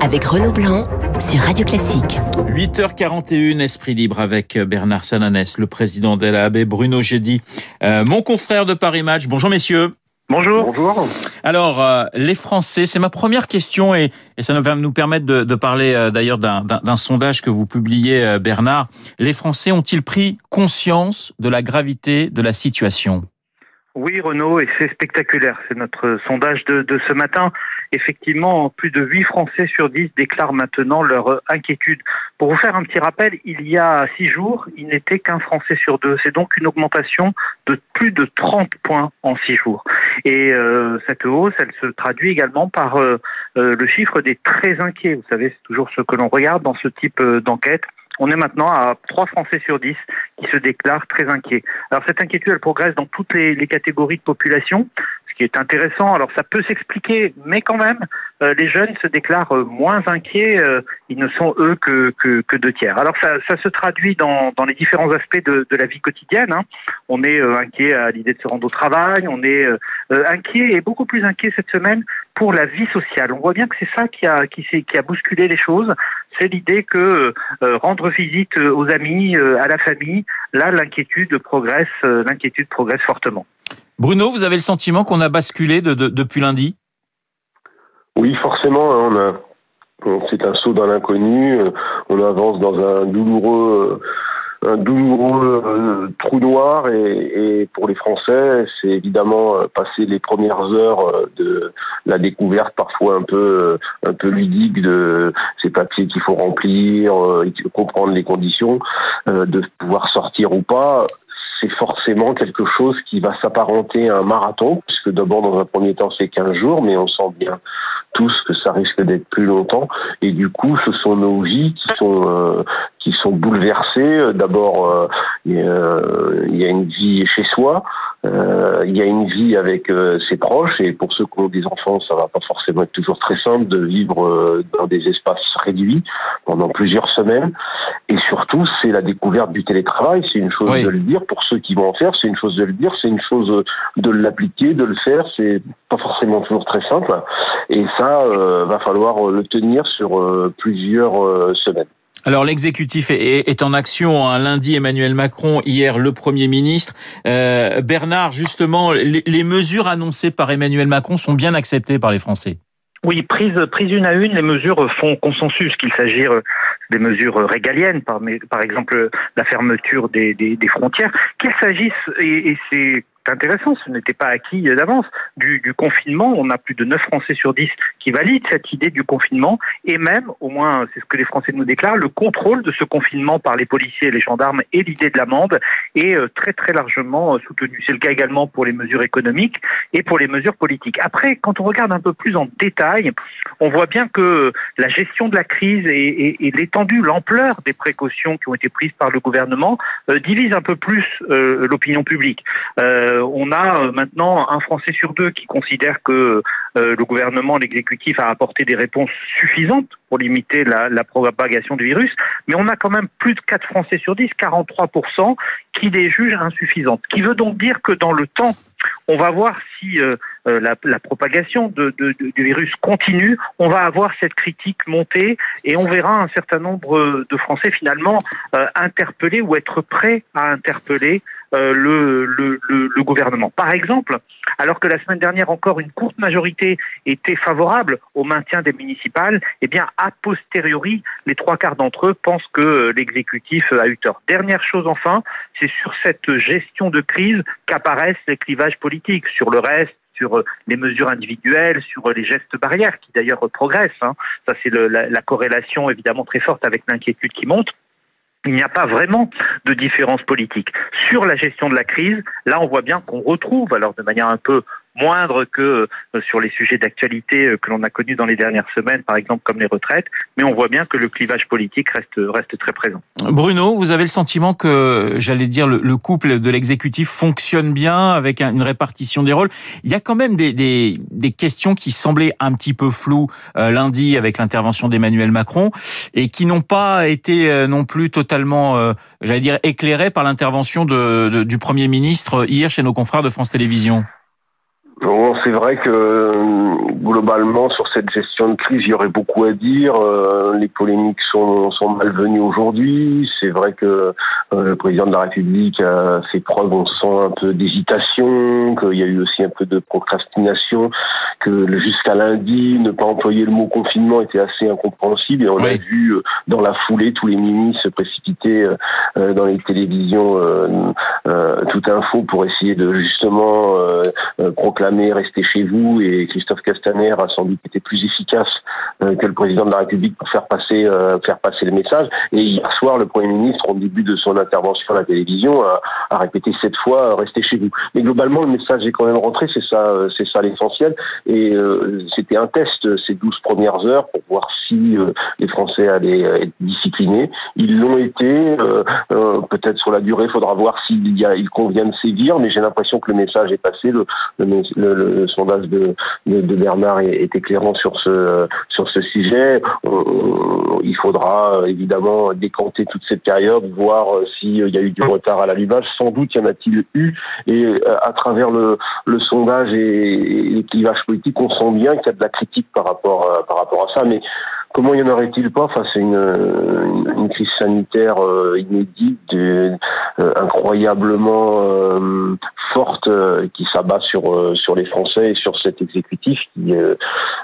avec Renaud Blanc sur Radio Classique. 8h41, Esprit Libre avec Bernard Sananès, le président de l'AB, Bruno Jeudi, euh, mon confrère de Paris Match. Bonjour messieurs. Bonjour. Bonjour. Alors, euh, les Français, c'est ma première question et, et, ça va nous permettre de, de parler euh, d'ailleurs d'un sondage que vous publiez, euh, Bernard. Les Français ont-ils pris conscience de la gravité de la situation? Oui, Renaud, et c'est spectaculaire. C'est notre sondage de, ce matin. Effectivement, plus de 8 Français sur 10 déclarent maintenant leur inquiétude. Pour vous faire un petit rappel, il y a 6 jours, il n'était qu'un Français sur deux. C'est donc une augmentation de plus de 30 points en 6 jours. Et euh, cette hausse, elle se traduit également par euh, euh, le chiffre des très inquiets. Vous savez, c'est toujours ce que l'on regarde dans ce type d'enquête on est maintenant à 3 Français sur 10 qui se déclarent très inquiets. Alors cette inquiétude, elle progresse dans toutes les, catégories de population, qui est intéressant. Alors ça peut s'expliquer, mais quand même, euh, les jeunes se déclarent euh, moins inquiets. Euh, ils ne sont eux que, que, que deux tiers. Alors ça, ça se traduit dans, dans les différents aspects de, de la vie quotidienne. Hein. On est inquiet à l'idée de se rendre au travail. On est inquiet et beaucoup plus inquiet cette semaine pour la vie sociale. On voit bien que c'est ça qui a, qui, qui a bousculé les choses. C'est l'idée que euh, rendre visite aux amis, euh, à la famille, là, l'inquiétude progresse, euh, l'inquiétude progresse fortement. Bruno, vous avez le sentiment qu'on a basculé de, de, depuis lundi? Oui, forcément. Hein, c'est un saut dans l'inconnu. On avance dans un douloureux douloureux euh, trou noir et, pour les Français, c'est évidemment euh, passer les premières heures euh, de la découverte parfois un peu ludique de ces papiers qu'il faut remplir, comprendre les conditions, de pouvoir sortir ou pas c'est forcément quelque chose qui va s'apparenter à un marathon, puisque d'abord, dans un premier temps, c'est 15 jours, mais on sent bien tous que ça risque d'être plus longtemps. Et du coup, ce sont nos vies qui sont euh, qui sont bouleversées. D'abord, euh, il y a une vie chez soi, euh, il y a une vie avec euh, ses proches et pour ceux qui ont des enfants, ça va pas forcément être toujours très simple de vivre euh, dans des espaces réduits pendant plusieurs semaines. Et surtout, c'est la découverte du télétravail. C'est une chose Oui. de le dire pour ceux qui vont en faire. C'est une chose de le dire. C'est une chose de l'appliquer, de le faire. C'est pas forcément toujours très simple. Et ça, euh, va falloir le tenir sur euh, plusieurs euh, semaines. Alors l'exécutif est, en action. Un lundi, Emmanuel Macron, hier le Premier ministre. Euh, Bernard, justement, les, mesures annoncées par Emmanuel Macron sont bien acceptées par les Français. Oui, prise, prise une à une, les mesures font consensus, qu'il s'agisse des mesures régaliennes, par, par exemple la fermeture des, des, frontières, qu'il s'agisse, et c'est intéressant, ce n'était pas acquis d'avance, du, confinement. On a plus de 9 Français sur 10 qui valident cette idée du confinement et même, au moins c'est ce que les Français nous déclarent, le contrôle de ce confinement par les policiers et les gendarmes et l'idée de l'amende est euh, très très largement soutenu. C'est le cas également pour les mesures économiques et pour les mesures politiques. Après, quand on regarde un peu plus en détail, on voit bien que la gestion de la crise et, l'étendue, l'ampleur des précautions qui ont été prises par le gouvernement euh, divise un peu plus euh, l'opinion publique. Euh, on a maintenant un Français sur deux qui considère que euh, le gouvernement, l'exécutif a apporté des réponses suffisantes pour limiter la, propagation du virus, mais on a quand même plus de 4 Français sur 10, 43%, qui les jugent insuffisantes. Ce qui veut donc dire que dans le temps, on va voir si euh, la, propagation du virus continue, on va avoir cette critique montée et on verra un certain nombre de Français finalement euh, interpeller ou être prêts à interpeller euh, le, le, gouvernement. Par exemple, alors que la semaine dernière encore une courte majorité était favorable au maintien des municipales, eh bien a posteriori, les trois quarts d'entre eux pensent que l'exécutif a eu tort. Dernière chose enfin, c'est sur cette gestion de crise qu'apparaissent les clivages politiques. Sur le reste, sur les mesures individuelles, sur les gestes barrières qui d'ailleurs progressent. Hein. Ça, c'est la corrélation évidemment très forte avec l'inquiétude qui monte il n'y a pas vraiment de différence politique. Sur la gestion de la crise, là on voit bien qu'on retrouve, alors de manière un peu moindre que euh, sur les sujets d'actualité euh, que l'on a connus dans les dernières semaines, par exemple comme les retraites, mais on voit bien que le clivage politique reste, reste très présent. Bruno, vous avez le sentiment que, j'allais dire, le, le, couple de l'exécutif fonctionne bien avec une répartition des rôles? Il y a quand même des, des, des questions qui semblaient un petit peu floues euh, lundi avec l'intervention d'Emmanuel Macron et qui n'ont pas été euh, non plus totalement, euh, j'allais dire, éclairées par l'intervention de, de, du Premier ministre hier chez nos confrères de France Télévisions. Bon, c'est vrai que euh, globalement sur cette gestion de crise, il y aurait beaucoup à dire. Euh, les polémiques sont, sont malvenues aujourd'hui. C'est vrai que euh, le président de la République a fait preuve, on sent un peu d'hésitation, qu'il y a eu aussi un peu de procrastination, que jusqu'à lundi, ne pas employer le mot confinement était assez incompréhensible. Et on a vu dans la foulée tous les ministres se précipiter dans les télévisions tout info pour essayer de justement proclamer rester chez vous et Christophe Castaner a sans doute été plus efficace euh, que le président de la République pour faire passer euh, faire passer le message. Et hier soir, le Premier ministre, au début de son intervention à la télévision, a, répété sept fois euh, restez chez vous. Mais globalement, le message est quand même rentré, c'est ça, c'est ça l'essentiel. Et c'était un test ces douze premières heures pour voir si les Français allaient être disciplinés. Ils l'ont été. Peut-être sur la durée, il faudra voir s'il convient de sévir. Mais j'ai l'impression que le message est passé. Le, sondage de, de, Bernard est, est, éclairant sur ce sur ce sujet. il faudra évidemment décanter toute cette période, voir euh, s'il y a eu du retard à l'allumage. Sans doute y en a-t-il eu. Et euh, à travers le, le sondage et, les clivages politiques, on sent bien qu'il y a de la critique par rapport euh, par rapport à ça. Mais Comment y en aurait-il pas face à une, une, crise sanitaire inédite, incroyablement forte qui s'abat sur sur les Français et sur cet exécutif qui,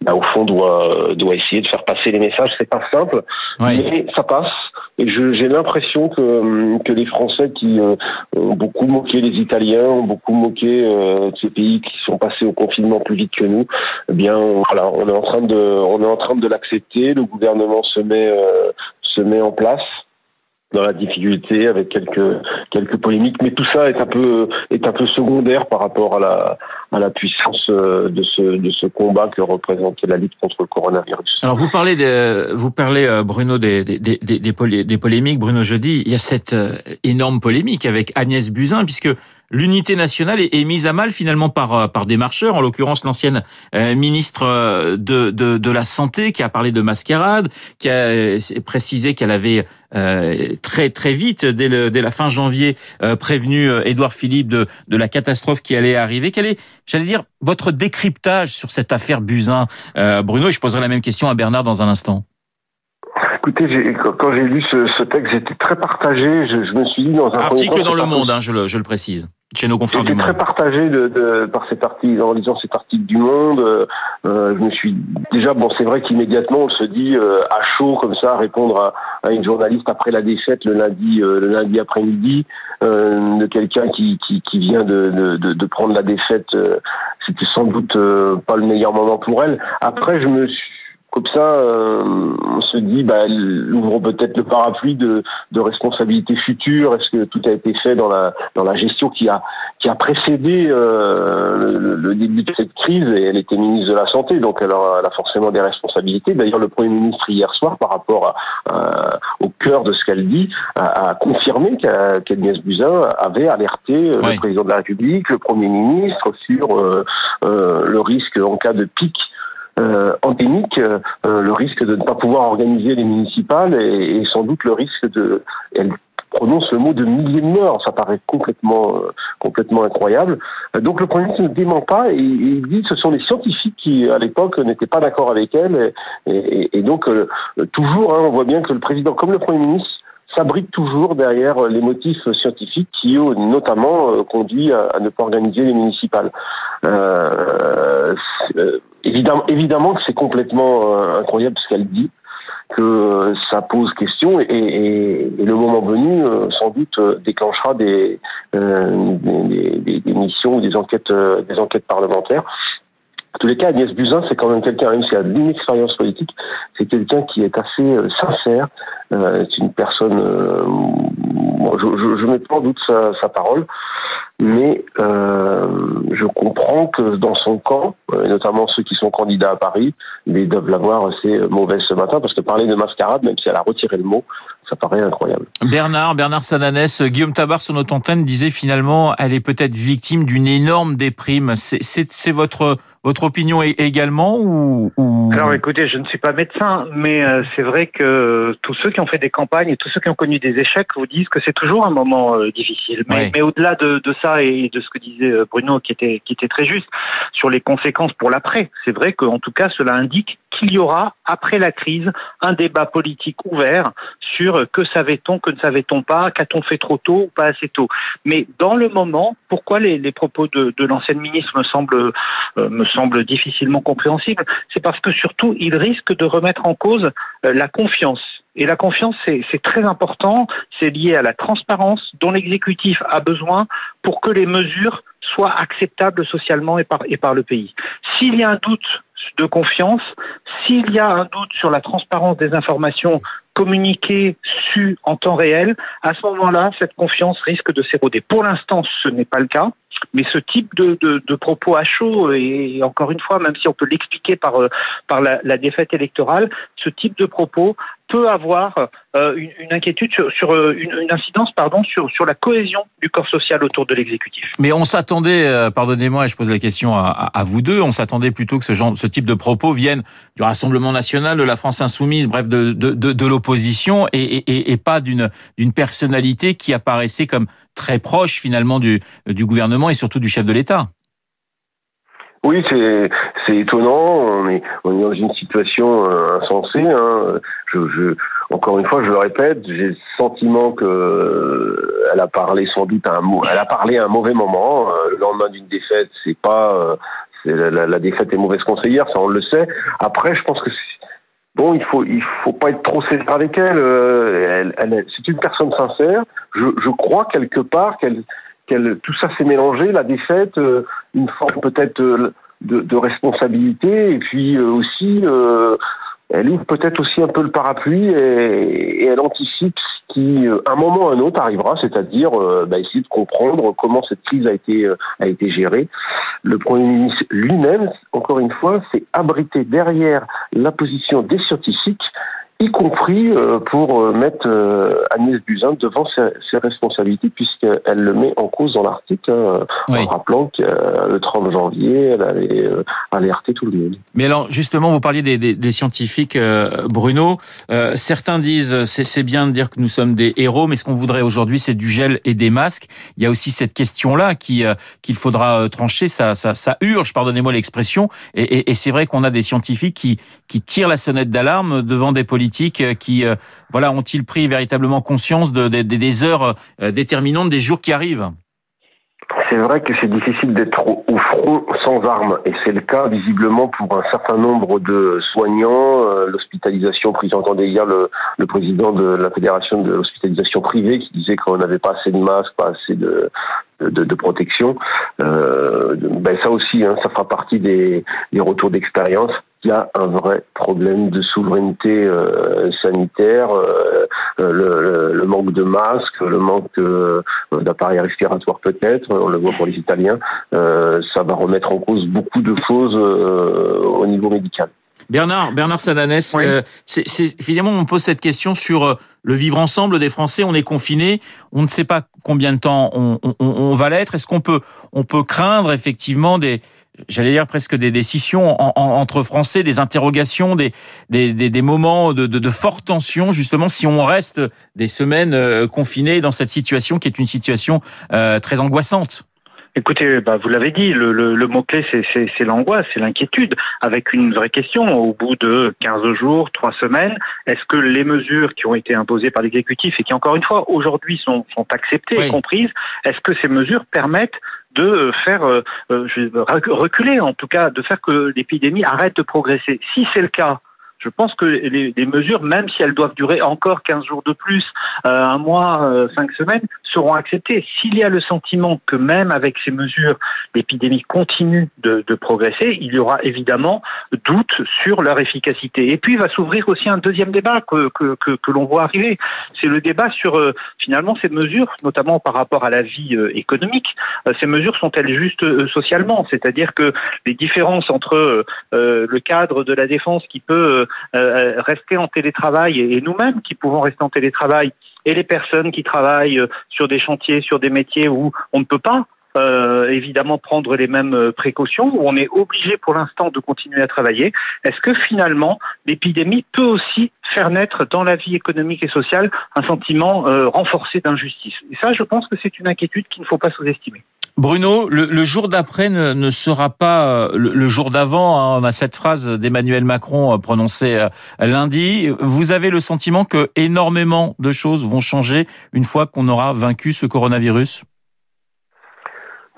bah, au fond, doit doit essayer de faire passer les messages. C'est pas simple, mais ça passe. Et j'ai l'impression que, que les Français qui euh, ont beaucoup moqué les Italiens, ont beaucoup moqué euh, ces pays qui sont passés au confinement plus vite que nous, eh bien voilà, on est en train de on est en train de l'accepter. Le gouvernement se met euh, se met en place dans la difficulté avec quelques quelques polémiques mais tout ça est un peu est un peu secondaire par rapport à la à la puissance euh, de ce de ce combat que représente la lutte contre le coronavirus. Alors vous parlez vous parlez euh, Bruno des des des, des, polémiques Bruno jeudi il y a cette énorme polémique avec Agnès Buzyn puisque l'unité nationale est, mise à mal finalement par euh, par des marcheurs, en l'occurrence l'ancienne euh, ministre euh, de, de, de la santé qui a parlé de mascarade, qui a précisé qu'elle avait très très vite dès, le, dès la fin janvier prévenu Édouard Philippe de, de la catastrophe qui allait arriver. Quel est, j'allais dire, votre décryptage sur cette affaire Buzyn, Bruno? Et je poserai la même question à Bernard dans un instant. Écoutez, quand j'ai lu ce, texte, j'étais très partagé. Je, me suis dit dans un article dans le Monde, hein, je, le, je le précise chez nos confrères du Monde. très partagé de, de, par cet article, en lisant cet article du Monde. Euh, euh, je me suis déjà bon, c'est vrai qu'immédiatement on se dit euh, à chaud comme ça répondre à, à, une journaliste après la défaite le lundi le lundi après-midi de quelqu'un qui, qui, qui vient de, de, de, prendre la défaite. C'était sans doute pas le meilleur moment pour elle. Après, je me suis comme ça, euh, on se dit, bah, ouvre peut-être le parapluie de, de responsabilité future. Est-ce que tout a été fait dans la dans la gestion qui a qui a précédé euh, le, début de cette crise Et elle était ministre de la santé, donc elle a, elle a forcément des responsabilités. D'ailleurs, le premier ministre hier soir, par rapport à, au cœur de ce qu'elle dit, a, a confirmé qu'Agnès Buzyn avait alerté euh, le président de la République, le premier ministre sur euh, euh le risque en cas de pic euh, endémique, euh, le risque de ne pas pouvoir organiser les municipales et, sans doute le risque de... Elle prononce le mot de milliers de morts, ça paraît complètement, euh, complètement incroyable. Donc le Premier ministre ne dément pas et, il dit que ce sont les scientifiques qui, à l'époque, n'étaient pas d'accord avec elle. Et, donc, toujours, hein, on voit bien que le président, comme le Premier ministre, s'abrite toujours derrière les motifs scientifiques qui, notamment, euh, conduit à, ne pas organiser les municipales. Euh, euh, évidemment, évidemment que c'est complètement incroyable ce qu'elle dit que ça pose question et, le moment venu, sans doute, déclenchera des, des, des, missions ou des enquêtes, des enquêtes parlementaires. En tous les cas, Agnès Buzyn, c'est quand même quelqu'un, même s'il a une expérience politique, c'est quelqu'un qui est assez sincère, euh, c'est une personne, euh, je, je, mets pas en doute sa, sa parole, mais euh, je comprends que dans son camp, et notamment ceux qui sont candidats à Paris, ils doivent l'avoir assez mauvaise ce matin, parce que parler de mascarade, même si elle a retiré le mot, ça paraît incroyable. Bernard, Bernard Sananès, Guillaume Tabar sur notre disait finalement, elle est peut-être victime d'une énorme déprime. C'est votre votre opinion également ou, ou, Alors écoutez, je ne suis pas médecin, mais euh, c'est vrai que tous ceux qui ont fait des campagnes et tous ceux qui ont connu des échecs vous disent que c'est toujours un moment euh, difficile. Mais, mais au-delà de, de, ça et de ce que disait euh, Bruno, qui était, qui était très juste, sur les conséquences pour l'après, c'est vrai qu'en tout cas, cela indique qu'il y aura, après la crise, un débat politique ouvert sur que savait-on, que ne savait-on pas, qu'a-t-on fait trop tôt ou pas assez tôt. Mais dans le moment, pourquoi les, les propos de, de l'ancienne ministre me semblent, euh, me semblent difficilement compréhensibles C'est parce que surtout, il risque de remettre en cause euh, la confiance. Et la confiance, c'est très important, c'est lié à la transparence dont l'exécutif a besoin pour que les mesures soient acceptables socialement et par le pays. S'il y a un doute de confiance, s'il y a un doute sur la transparence des informations communiquées, sues en temps réel, à ce moment-là, cette confiance risque de s'éroder. Pour l'instant, ce n'est pas le cas. Mais ce type de, de, propos à chaud, et encore une fois, même si on peut l'expliquer par, par la, la, défaite électorale, ce type de propos peut avoir euh, une, inquiétude sur, une, incidence pardon sur sur la cohésion du corps social autour de l'exécutif. Mais on s'attendait, euh, pardonnez-moi, je pose la question à vous deux, on s'attendait plutôt que ce genre, ce type de propos viennent du Rassemblement national, de la France insoumise, bref, de de, de, de l'opposition, et, et, et pas d'une d'une personnalité qui apparaissait comme très proche finalement du du gouvernement et surtout du chef de l'État. Oui, c'est c'est étonnant. On est on est dans une situation euh, insensée. Hein. Je, je encore une fois, je le répète, j'ai le sentiment que euh, elle a parlé sans doute à un. Elle a parlé à un mauvais moment. Euh, le lendemain d'une défaite, c'est pas la, la, la, défaite est mauvaise conseillère, ça on le sait. Après, je pense que bon, il faut il faut pas être trop sévère avec elle. elle, elle c'est une personne sincère. Je, je crois quelque part qu'elle tout ça s'est mélangé, la défaite, euh, une forme peut-être euh, de, responsabilité, et puis euh, aussi, elle ouvre peut-être aussi un peu le parapluie et, et elle anticipe ce qui, à un moment ou à un autre, arrivera, c'est-à-dire bah, essayer de comprendre comment cette crise a été a été gérée. Le Premier ministre lui-même, encore une fois, s'est abrité derrière la position des scientifiques y compris euh, pour euh, mettre euh, Agnès Buzyn devant ses, responsabilités, puisqu'elle le met en cause dans l'article, hein, oui. en rappelant que le 30 janvier, elle avait alerté tout le monde. Mais alors, justement, vous parliez des, des, des scientifiques, Bruno. certains disent, c'est bien de dire que nous sommes des héros, mais ce qu'on voudrait aujourd'hui, c'est du gel et des masques. Il y a aussi cette question-là qui qu'il faudra trancher. Ça, ça, ça urge, pardonnez-moi l'expression. Et, et, et c'est vrai qu'on a des scientifiques qui, qui tirent la sonnette d'alarme devant des politiques qui, euh, voilà, ont-ils pris véritablement conscience de, de, des heures euh, déterminantes des jours qui arrivent? C'est vrai que c'est difficile d'être au front sans armes, et c'est le cas visiblement pour un certain nombre de soignants. Euh, l'hospitalisation prise, j'entendais hier le, le, président de la fédération de l'hospitalisation privée qui disait qu'on n'avait pas assez de masques, pas assez de, de, protection. Euh, ben ça aussi, hein, ça fera partie des, retours d'expérience il y a un vrai problème de souveraineté euh, sanitaire, euh, le, manque de masques, le manque d'appareils respiratoires peut-être, on le voit pour les Italiens, ça va remettre en cause beaucoup de choses au niveau médical. Bernard, Bernard Sadanès, oui. euh, c'est, évidemment, on pose cette question sur le vivre ensemble des Français. On est confinés, on ne sait pas combien de temps on, on, on va l'être. Est-ce qu'on peut, on peut craindre effectivement des, j'allais dire presque des décisions en, en, entre Français, des interrogations, des, des, des, des moments de, de, de, forte tension, justement, si on reste des semaines euh, confinés dans cette situation qui est une situation euh, très angoissante? Écoutez, bah, vous l'avez dit, le, le, le mot-clé, c'est l'angoisse, c'est l'inquiétude, avec une vraie question. Au bout de 15 jours, 3 semaines, est-ce que les mesures qui ont été imposées par l'exécutif et qui, encore une fois, aujourd'hui sont, sont acceptées oui. et comprises, est-ce que ces mesures permettent de faire euh, reculer, en tout cas, de faire que l'épidémie arrête de progresser? Si c'est le cas, je pense que les, les, mesures, même si elles doivent durer encore 15 jours de plus, euh, un mois, euh, cinq semaines, seront acceptées. S'il y a le sentiment que même avec ces mesures, l'épidémie continue de, de, progresser, il y aura évidemment doute sur leur efficacité. Et puis, il va s'ouvrir aussi un deuxième débat que, que, que, que l'on voit arriver. C'est le débat sur, euh, finalement, ces mesures, notamment par rapport à la vie euh, économique. Euh, ces mesures sont-elles justes euh, socialement? C'est-à-dire que les différences entre le cadre de la défense qui peut euh, rester en télétravail et, nous-mêmes qui pouvons rester en télétravail et les personnes qui travaillent sur des chantiers, sur des métiers où on ne peut pas euh, évidemment prendre les mêmes précautions, où on est obligé pour l'instant de continuer à travailler, est-ce que finalement l'épidémie peut aussi faire naître dans la vie économique et sociale un sentiment renforcé d'injustice? Et ça, je pense que c'est une inquiétude qu'il ne faut pas sous-estimer. Bruno, le, jour d'après ne, sera pas le, jour d'avant. Hein. On a cette phrase d'Emmanuel Macron prononcée lundi. Vous avez le sentiment que énormément de choses vont changer une fois qu'on aura vaincu ce coronavirus?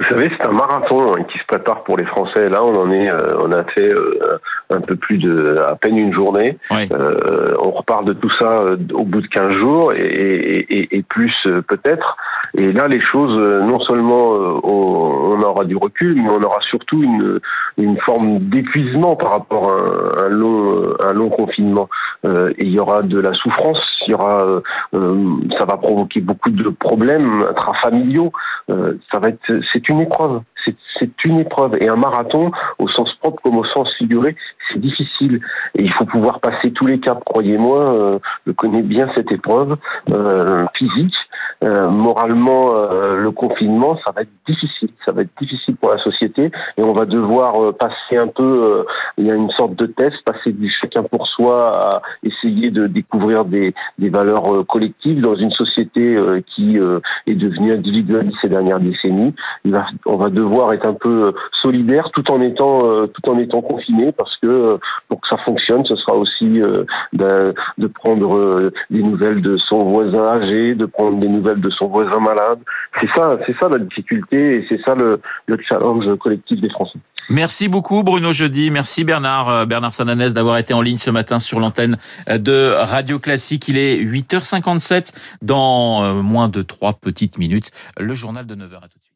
Vous savez, c'est un marathon hein, qui se prépare pour les Français. Là, on en est, euh, on a fait euh, un peu plus de, à peine une journée. Euh, on repart de tout ça au bout de 15 jours et, plus peut-être. Et là, les choses, non seulement on, aura du recul, mais on aura surtout une, une forme d'épuisement par rapport à un, long, un long confinement. et il y aura de la souffrance, il y aura, ça va provoquer beaucoup de problèmes intrafamiliaux. ça va être, c'est une épreuve. C'est une épreuve. Et un marathon, au sens propre comme au sens figuré, c'est difficile. Et il faut pouvoir passer tous les caps. Croyez-moi, euh, je connais bien cette épreuve euh, physique. Euh, moralement, le confinement, ça va être difficile. Ça va être difficile pour la société. Et on va devoir passer un peu, il y a une sorte de test, passer du chacun pour soi à essayer de découvrir des, des valeurs collectives dans une société qui est devenue individualiste ces dernières décennies. on va devoir être un peu solidaire tout en étant, tout en étant confiné parce que pour que ça fonctionne, ce sera aussi euh, de, prendre euh, des nouvelles de son voisin âgé, de prendre des nouvelles de son voisin malade. C'est ça, c'est ça la difficulté et c'est ça le, challenge collectif des Français. Merci beaucoup Bruno Jeudi, merci Bernard euh, Bernard Sananès d'avoir été en ligne ce matin sur l'antenne de Radio Classique. Il est 8h57 dans moins de trois petites minutes. Le journal de 9h à tout de suite.